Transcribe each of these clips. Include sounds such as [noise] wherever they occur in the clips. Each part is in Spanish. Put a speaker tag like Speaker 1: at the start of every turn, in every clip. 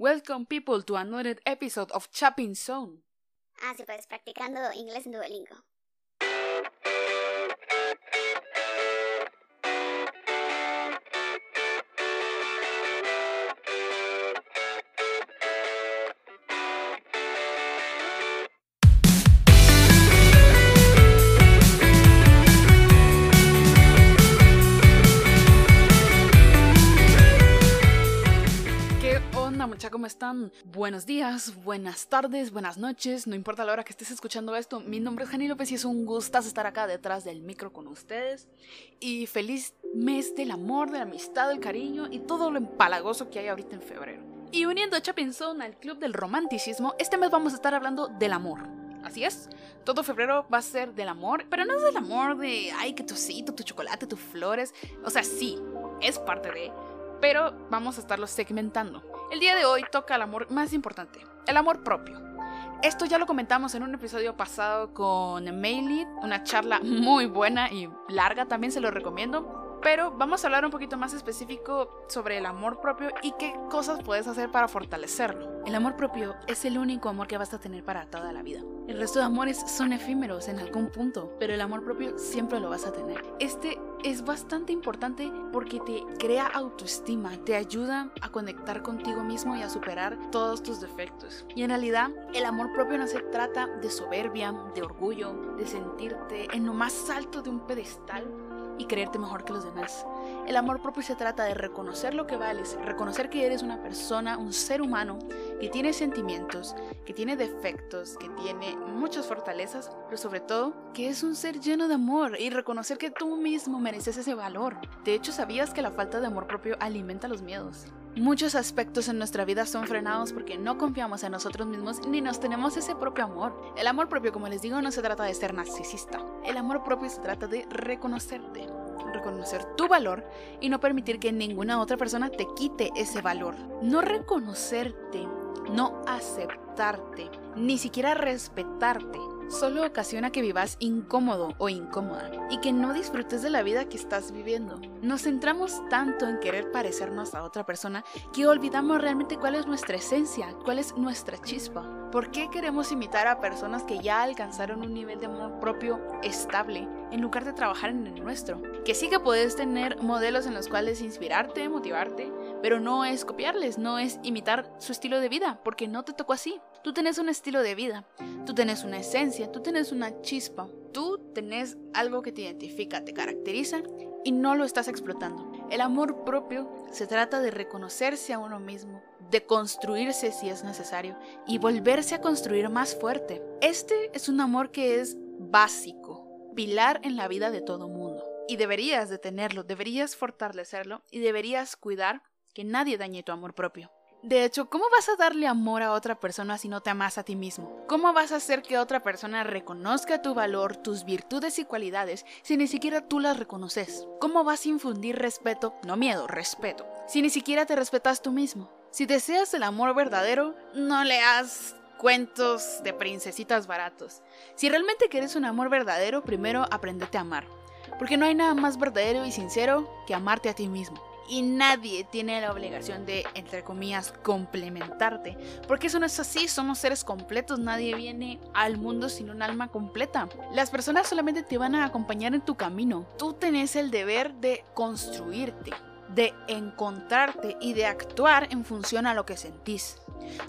Speaker 1: Welcome people to another episode of Chopping Zone.
Speaker 2: Ah, sí, pues practicando inglés en Duolingo.
Speaker 1: Buenos días, buenas tardes, buenas noches, no importa la hora que estés escuchando esto, mi nombre es Jani López y es un gustazo estar acá detrás del micro con ustedes. Y feliz mes del amor, de la amistad, del cariño y todo lo empalagoso que hay ahorita en febrero. Y uniendo a Chopping Zone al club del romanticismo, este mes vamos a estar hablando del amor. Así es, todo febrero va a ser del amor, pero no es del amor de, ay, que tu tu chocolate, tus flores. O sea, sí, es parte de, pero vamos a estarlo segmentando. El día de hoy toca el amor más importante, el amor propio. Esto ya lo comentamos en un episodio pasado con Maylee, una charla muy buena y larga, también se lo recomiendo. Pero vamos a hablar un poquito más específico sobre el amor propio y qué cosas puedes hacer para fortalecerlo. El amor propio es el único amor que vas a tener para toda la vida. El resto de amores son efímeros en algún punto, pero el amor propio siempre lo vas a tener. Este es bastante importante porque te crea autoestima, te ayuda a conectar contigo mismo y a superar todos tus defectos. Y en realidad, el amor propio no se trata de soberbia, de orgullo, de sentirte en lo más alto de un pedestal y creerte mejor que los demás. El amor propio se trata de reconocer lo que vales, reconocer que eres una persona, un ser humano que tiene sentimientos, que tiene defectos, que tiene muchas fortalezas, pero sobre todo que es un ser lleno de amor y reconocer que tú mismo mereces ese valor. De hecho, ¿sabías que la falta de amor propio alimenta los miedos? Muchos aspectos en nuestra vida son frenados porque no confiamos en nosotros mismos ni nos tenemos ese propio amor. El amor propio, como les digo, no se trata de ser narcisista. El amor propio se trata de reconocerte, reconocer tu valor y no permitir que ninguna otra persona te quite ese valor. No reconocerte, no aceptarte, ni siquiera respetarte solo ocasiona que vivas incómodo o incómoda y que no disfrutes de la vida que estás viviendo. Nos centramos tanto en querer parecernos a otra persona que olvidamos realmente cuál es nuestra esencia, cuál es nuestra chispa. ¿Por qué queremos imitar a personas que ya alcanzaron un nivel de amor propio estable en lugar de trabajar en el nuestro? Que sí que puedes tener modelos en los cuales inspirarte, motivarte, pero no es copiarles, no es imitar su estilo de vida, porque no te tocó así. Tú tenés un estilo de vida, tú tenés una esencia, tú tenés una chispa, tú tenés algo que te identifica, te caracteriza y no lo estás explotando. El amor propio se trata de reconocerse a uno mismo, de construirse si es necesario y volverse a construir más fuerte. Este es un amor que es básico, pilar en la vida de todo mundo. Y deberías de tenerlo, deberías fortalecerlo y deberías cuidar que nadie dañe tu amor propio. De hecho, ¿cómo vas a darle amor a otra persona si no te amas a ti mismo? ¿Cómo vas a hacer que otra persona reconozca tu valor, tus virtudes y cualidades si ni siquiera tú las reconoces? ¿Cómo vas a infundir respeto, no miedo, respeto, si ni siquiera te respetas tú mismo? Si deseas el amor verdadero, no leas cuentos de princesitas baratos. Si realmente quieres un amor verdadero, primero aprendete a amar. Porque no hay nada más verdadero y sincero que amarte a ti mismo y nadie tiene la obligación de, entre comillas, complementarte. Porque eso no es así, somos seres completos, nadie viene al mundo sin un alma completa. Las personas solamente te van a acompañar en tu camino. Tú tenés el deber de construirte, de encontrarte y de actuar en función a lo que sentís.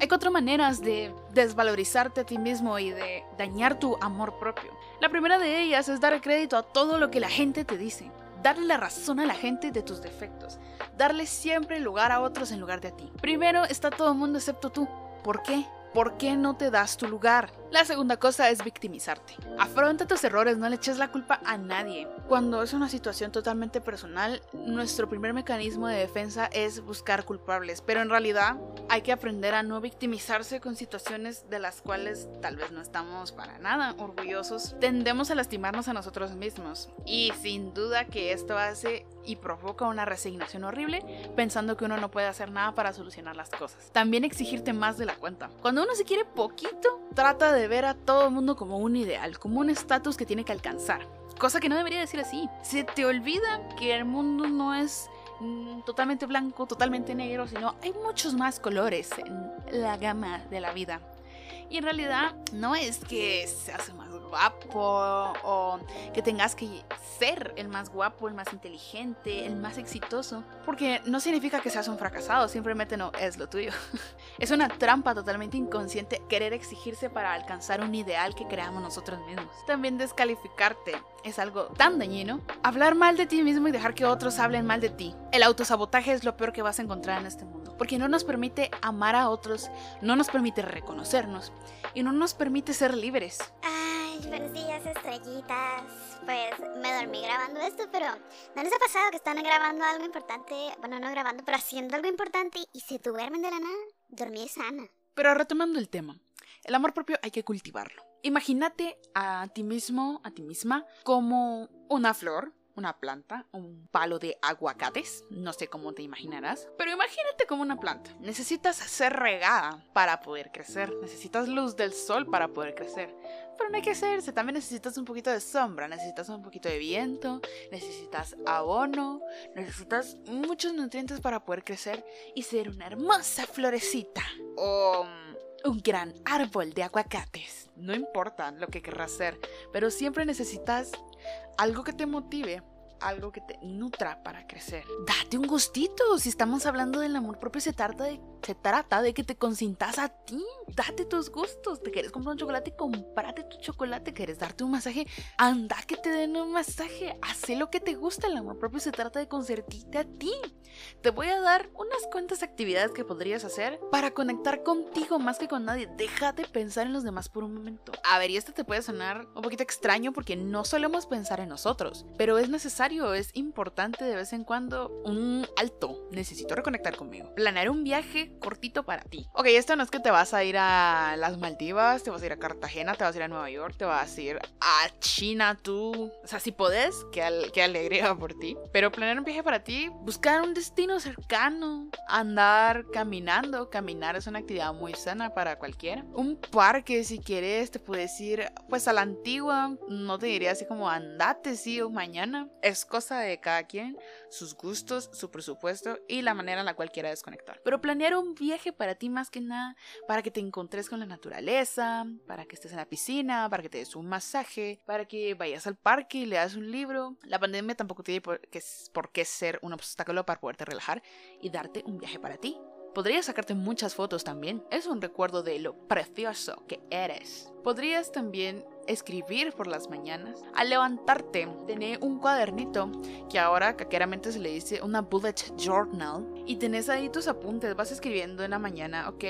Speaker 1: Hay cuatro maneras de desvalorizarte a ti mismo y de dañar tu amor propio. La primera de ellas es dar crédito a todo lo que la gente te dice darle la razón a la gente de tus defectos, darle siempre lugar a otros en lugar de a ti. Primero está todo el mundo excepto tú. ¿Por qué? ¿Por qué no te das tu lugar? La segunda cosa es victimizarte. Afronta tus errores, no le eches la culpa a nadie. Cuando es una situación totalmente personal, nuestro primer mecanismo de defensa es buscar culpables, pero en realidad hay que aprender a no victimizarse con situaciones de las cuales tal vez no estamos para nada orgullosos. Tendemos a lastimarnos a nosotros mismos y sin duda que esto hace y provoca una resignación horrible pensando que uno no puede hacer nada para solucionar las cosas. También exigirte más de la cuenta. Cuando uno se quiere poquito, trata de ver a todo el mundo como un ideal, como un estatus que tiene que alcanzar. Cosa que no debería decir así. Se te olvida que el mundo no es mm, totalmente blanco, totalmente negro, sino hay muchos más colores en la gama de la vida. Y en realidad no es que seas más guapo o que tengas que ser el más guapo, el más inteligente, el más exitoso, porque no significa que seas un fracasado, simplemente no es lo tuyo. [laughs] es una trampa totalmente inconsciente querer exigirse para alcanzar un ideal que creamos nosotros mismos. También descalificarte es algo tan dañino. Hablar mal de ti mismo y dejar que otros hablen mal de ti. El autosabotaje es lo peor que vas a encontrar en este mundo, porque no nos permite amar a otros, no nos permite reconocernos y no nos permite ser libres.
Speaker 2: Ay, buenos días, estrellitas. Pues me dormí grabando esto, pero ¿no les ha pasado que están grabando algo importante? Bueno, no grabando, pero haciendo algo importante y se duermen de la nada? Dormir sana.
Speaker 1: Pero retomando el tema, el amor propio hay que cultivarlo. Imagínate a ti mismo, a ti misma, como una flor, una planta, un palo de aguacates, no sé cómo te imaginarás, pero imagínate como una planta. Necesitas ser regada para poder crecer, necesitas luz del sol para poder crecer, pero no hay que hacerse, también necesitas un poquito de sombra, necesitas un poquito de viento, necesitas abono, necesitas muchos nutrientes para poder crecer y ser una hermosa florecita. O un gran árbol de aguacates. No importa lo que querrás ser, pero siempre necesitas algo que te motive algo que te nutra para crecer. Date un gustito. Si estamos hablando del amor propio, se trata de, se trata de que te consintas a ti. Date tus gustos. ¿Te quieres comprar un chocolate? Comprate tu chocolate. ¿Quieres darte un masaje? Anda que te den un masaje. Haz lo que te gusta. El amor propio se trata de consentirte a ti. Te voy a dar unas cuantas actividades que podrías hacer para conectar contigo más que con nadie. Deja de pensar en los demás por un momento. A ver, y esto te puede sonar un poquito extraño porque no solemos pensar en nosotros, pero es necesario es importante de vez en cuando un alto. Necesito reconectar conmigo. Planear un viaje cortito para ti. Ok, esto no es que te vas a ir a las Maldivas, te vas a ir a Cartagena, te vas a ir a Nueva York, te vas a ir a China tú. O sea, si podés, qué, al qué alegría por ti. Pero planear un viaje para ti, buscar un destino cercano, andar caminando. Caminar es una actividad muy sana para cualquiera. Un parque, si quieres, te puedes ir pues a la antigua. No te diría así como andate, sí, o mañana. Es cosa de cada quien, sus gustos, su presupuesto y la manera en la cual quiera desconectar. Pero planear un viaje para ti más que nada, para que te encontres con la naturaleza, para que estés en la piscina, para que te des un masaje, para que vayas al parque y leas un libro. La pandemia tampoco tiene por qué, por qué ser un obstáculo para poderte relajar y darte un viaje para ti. Podrías sacarte muchas fotos también. Es un recuerdo de lo precioso que eres. Podrías también escribir por las mañanas. Al levantarte, tener un cuadernito que ahora caqueramente se le dice una bullet journal y tenés ahí tus apuntes, vas escribiendo en la mañana, ok,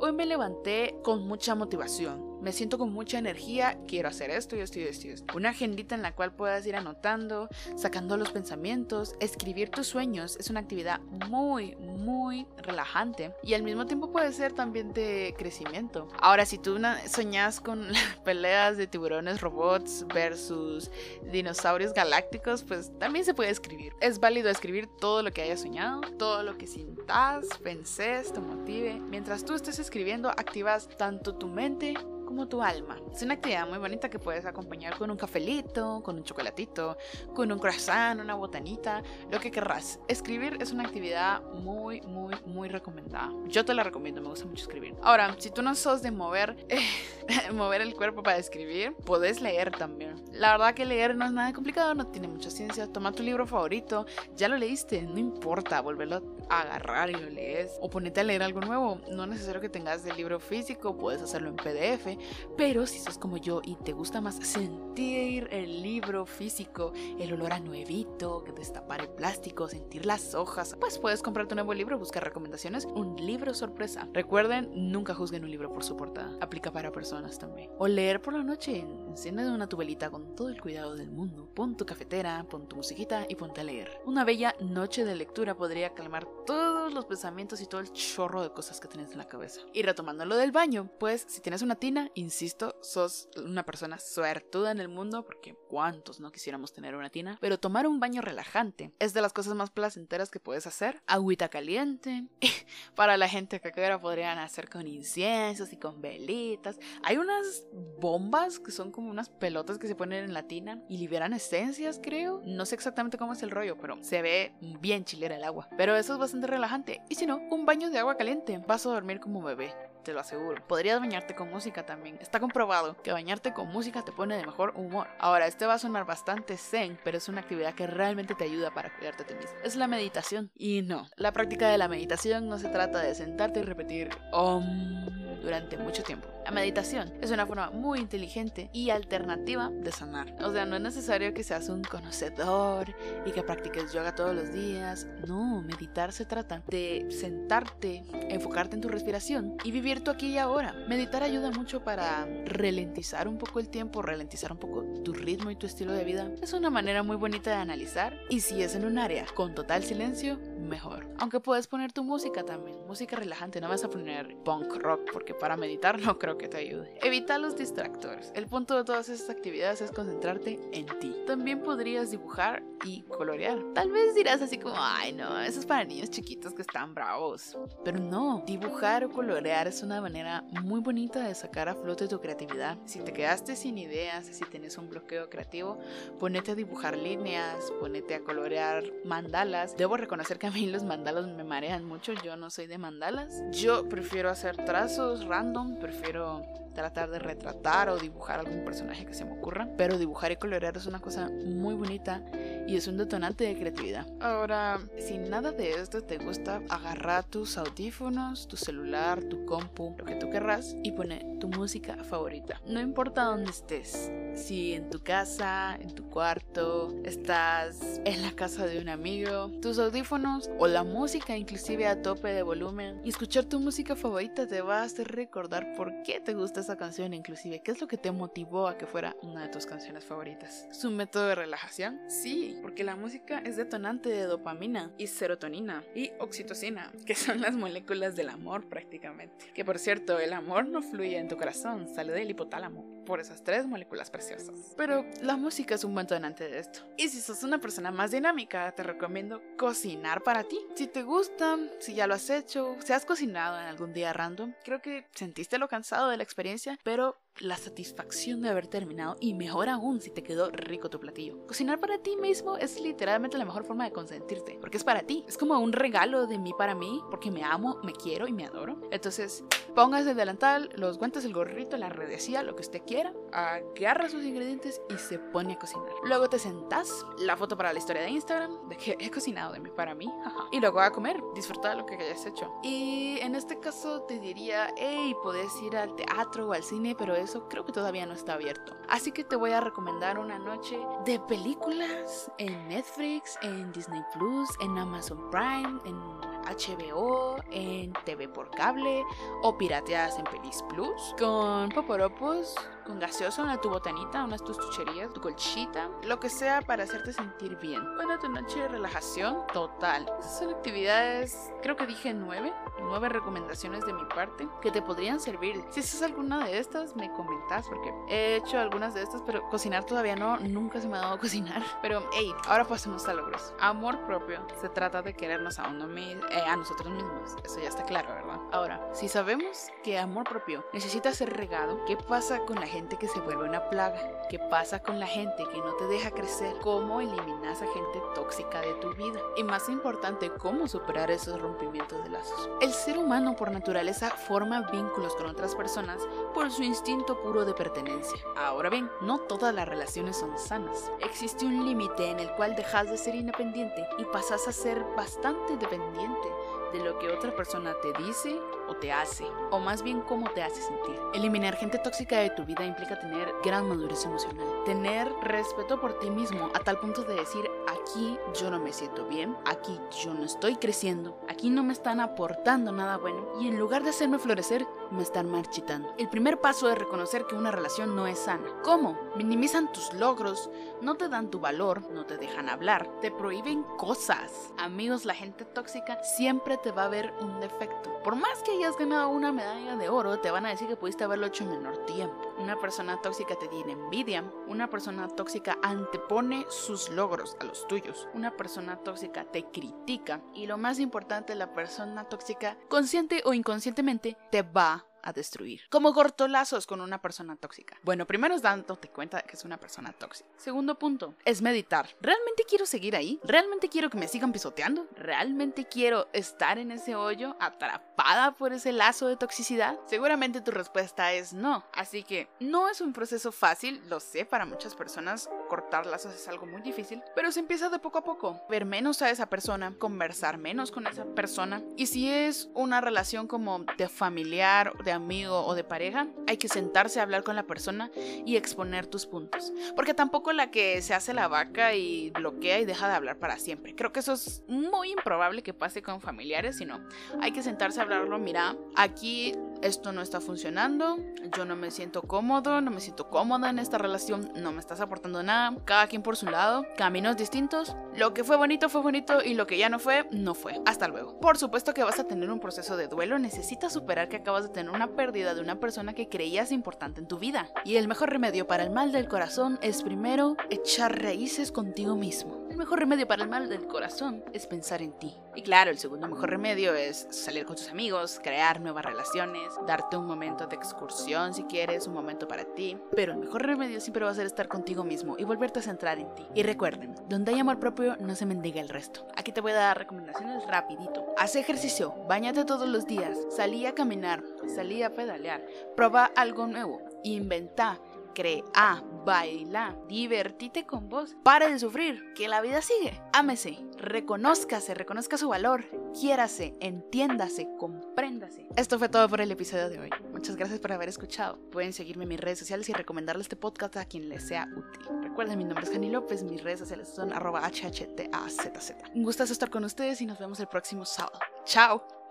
Speaker 1: hoy me levanté con mucha motivación me siento con mucha energía, quiero hacer esto y esto y esto. Una agendita en la cual puedas ir anotando, sacando los pensamientos, escribir tus sueños es una actividad muy, muy relajante y al mismo tiempo puede ser también de crecimiento. Ahora, si tú soñas con [laughs] peleas de tiburones robots versus dinosaurios galácticos, pues también se puede escribir. Es válido escribir todo lo que hayas soñado, todo lo que sintas, penses, te motive. Mientras tú estés escribiendo, activas tanto tu mente como tu alma. Es una actividad muy bonita que puedes acompañar con un cafelito, con un chocolatito, con un croissant, una botanita, lo que querrás. Escribir es una actividad muy, muy, muy recomendada. Yo te la recomiendo, me gusta mucho escribir. Ahora, si tú no sos de mover, [laughs] mover el cuerpo para escribir, puedes leer también. La verdad que leer no es nada complicado, no tiene mucha ciencia. Toma tu libro favorito, ya lo leíste, no importa, volverlo a agarrar y lo lees. O ponete a leer algo nuevo. No es necesario que tengas el libro físico, puedes hacerlo en PDF pero si sos como yo y te gusta más sentir el libro físico, el olor a nuevito, destapar el plástico, sentir las hojas, pues puedes comprarte un nuevo libro, buscar recomendaciones, un libro sorpresa. Recuerden, nunca juzguen un libro por su portada. Aplica para personas también. O leer por la noche, enciende una tubelita con todo el cuidado del mundo. Pon tu cafetera, pon tu musiquita y ponte a leer. Una bella noche de lectura podría calmar todo todos los pensamientos y todo el chorro de cosas que tienes en la cabeza. Y retomando lo del baño, pues si tienes una tina, insisto, sos una persona suertuda en el mundo, porque cuántos no quisiéramos tener una tina, pero tomar un baño relajante es de las cosas más placenteras que puedes hacer. Agüita caliente, [laughs] para la gente que quiera podrían hacer con inciensos y con velitas. Hay unas bombas que son como unas pelotas que se ponen en la tina y liberan esencias, creo. No sé exactamente cómo es el rollo, pero se ve bien chilera el agua. Pero eso es bastante relajante. Y si no, un baño de agua caliente. Vas a dormir como bebé te lo aseguro. Podrías bañarte con música también. Está comprobado que bañarte con música te pone de mejor humor. Ahora, este va a sonar bastante zen, pero es una actividad que realmente te ayuda para cuidarte a ti mismo. Es la meditación. Y no, la práctica de la meditación no se trata de sentarte y repetir om durante mucho tiempo. La meditación es una forma muy inteligente y alternativa de sanar. O sea, no es necesario que seas un conocedor y que practiques yoga todos los días. No, meditar se trata de sentarte, enfocarte en tu respiración y vivir tú aquí y ahora. Meditar ayuda mucho para ralentizar un poco el tiempo, ralentizar un poco tu ritmo y tu estilo de vida. Es una manera muy bonita de analizar y si es en un área con total silencio, mejor. Aunque puedes poner tu música también, música relajante, no vas a poner punk rock porque para meditar no creo que te ayude. Evita los distractores. El punto de todas estas actividades es concentrarte en ti. También podrías dibujar y colorear. Tal vez dirás así como, ay no, eso es para niños chiquitos que están bravos. Pero no, dibujar o colorear es una manera muy bonita de sacar a flote tu creatividad. Si te quedaste sin ideas, si tienes un bloqueo creativo, ponete a dibujar líneas, ponete a colorear mandalas. Debo reconocer que a mí los mandalas me marean mucho, yo no soy de mandalas. Yo prefiero hacer trazos random, prefiero pero tratar de retratar o dibujar algún personaje que se me ocurra. Pero dibujar y colorear es una cosa muy bonita y es un detonante de creatividad. Ahora, si nada de esto te gusta, agarra tus audífonos, tu celular, tu compu, lo que tú querrás y pone tu música favorita. No importa dónde estés, si en tu casa, en tu cuarto, estás en la casa de un amigo, tus audífonos o la música inclusive a tope de volumen y escuchar tu música favorita te va a hacer recordar por qué te gusta esa canción inclusive, qué es lo que te motivó a que fuera una de tus canciones favoritas. ¿Es un método de relajación? Sí, porque la música es detonante de dopamina y serotonina y oxitocina, que son las moléculas del amor prácticamente. Que por cierto, el amor no fluye en tu corazón, sale del hipotálamo por esas tres moléculas preciosas. Pero la música es un buen detonante de esto. Y si sos una persona más dinámica, te recomiendo cocinar para ti. Si te gusta, si ya lo has hecho, si has cocinado en algún día random, creo que sentiste lo cansado de la experiencia, pero la satisfacción de haber terminado y mejor aún si te quedó rico tu platillo. Cocinar para ti mismo es literalmente la mejor forma de consentirte, porque es para ti. Es como un regalo de mí para mí, porque me amo, me quiero y me adoro. Entonces, pongas el delantal, los guantes, el gorrito, la redecía, lo que usted quiera, agarra sus ingredientes y se pone a cocinar. Luego te sentás, la foto para la historia de Instagram, de que he cocinado de mí para mí, y luego a comer, disfrutar lo que hayas hecho. Y en este caso te diría, hey, puedes ir al teatro o al cine, pero eso creo que todavía no está abierto. Así que te voy a recomendar una noche de películas en Netflix, en Disney Plus, en Amazon Prime, en HBO, en TV por cable o pirateadas en Pelis Plus, con poporopos, con gaseosa, una tu botanita, unas tus chucherías, tu colchita, lo que sea para hacerte sentir bien. Bueno, tu noche de relajación total. Esas son actividades, creo que dije nueve, nueve recomendaciones de mi parte que te podrían servir. Si haces alguna de estas, me comentas porque he hecho algunas de estas, pero cocinar todavía no, nunca se me ha dado a cocinar. [laughs] Pero hey, ahora pasemos a logros. Amor propio se trata de querernos a uno mismo, eh, a nosotros mismos. Eso ya está claro, ¿verdad? Ahora, si sabemos que amor propio necesita ser regado, ¿qué pasa con la gente que se vuelve una plaga? ¿Qué pasa con la gente que no te deja crecer? ¿Cómo eliminas a gente tóxica de tu vida? Y más importante, ¿cómo superar esos rompimientos de lazos? El ser humano por naturaleza forma vínculos con otras personas por su instinto puro de pertenencia. Ahora bien, no todas las relaciones son sanas. Existe un límite en el cual dejas de ser independiente y pasas a ser bastante dependiente de lo que otra persona te dice o te hace, o más bien cómo te hace sentir. Eliminar gente tóxica de tu vida implica tener gran madurez emocional, tener respeto por ti mismo a tal punto de decir aquí yo no me siento bien, aquí yo no estoy creciendo, aquí no me están aportando nada bueno y en lugar de hacerme florecer, me están marchitando. El primer paso es reconocer que una relación no es sana. ¿Cómo? Minimizan tus logros, no te dan tu valor, no te dejan hablar, te prohíben cosas. Amigos, la gente tóxica siempre te va a ver un defecto. Por más que hayas ganado una medalla de oro, te van a decir que pudiste haberlo hecho en menor tiempo. Una persona tóxica te tiene envidia, una persona tóxica antepone sus logros a los tuyos, una persona tóxica te critica y lo más importante, la persona tóxica, consciente o inconscientemente, te va a destruir. Como cortolazos con una persona tóxica. Bueno, primero es dándote cuenta de que es una persona tóxica. Segundo punto es meditar. ¿Realmente quiero seguir ahí? ¿Realmente quiero que me sigan pisoteando? ¿Realmente quiero estar en ese hoyo atrapada por ese lazo de toxicidad? Seguramente tu respuesta es no. Así que no es un proceso fácil, lo sé, para muchas personas cortar lazos es algo muy difícil, pero se empieza de poco a poco. Ver menos a esa persona, conversar menos con esa persona. Y si es una relación como de familiar, de amigo o de pareja, hay que sentarse a hablar con la persona y exponer tus puntos. Porque tampoco la que se hace la vaca y bloquea y deja de hablar para siempre. Creo que eso es muy improbable que pase con familiares, sino hay que sentarse a hablarlo. Mira, aquí esto no está funcionando, yo no me siento cómodo, no me siento cómoda en esta relación, no me estás aportando nada, cada quien por su lado, caminos distintos, lo que fue bonito fue bonito y lo que ya no fue, no fue. Hasta luego. Por supuesto que vas a tener un proceso de duelo, necesitas superar que acabas de tener una pérdida de una persona que creías importante en tu vida. Y el mejor remedio para el mal del corazón es primero echar raíces contigo mismo. El mejor remedio para el mal del corazón es pensar en ti. Y claro, el segundo mejor remedio es salir con tus amigos, crear nuevas relaciones, darte un momento de excursión si quieres, un momento para ti. Pero el mejor remedio siempre va a ser estar contigo mismo y volverte a centrar en ti. Y recuerden, donde hay amor propio no se mendiga el resto. Aquí te voy a dar recomendaciones rapidito. Haz ejercicio, bañate todos los días, salí a caminar, salí a pedalear, prueba algo nuevo, inventa crea, baila, divertite con vos, pare de sufrir, que la vida sigue. Ámese, reconózcase, reconozca su valor, quiérase, entiéndase, compréndase. Esto fue todo por el episodio de hoy. Muchas gracias por haber escuchado. Pueden seguirme en mis redes sociales y recomendarle este podcast a quien les sea útil. Recuerden, mi nombre es Jani López, mis redes sociales son arroba hhtazz. Un gustazo estar con ustedes y nos vemos el próximo sábado. Chao.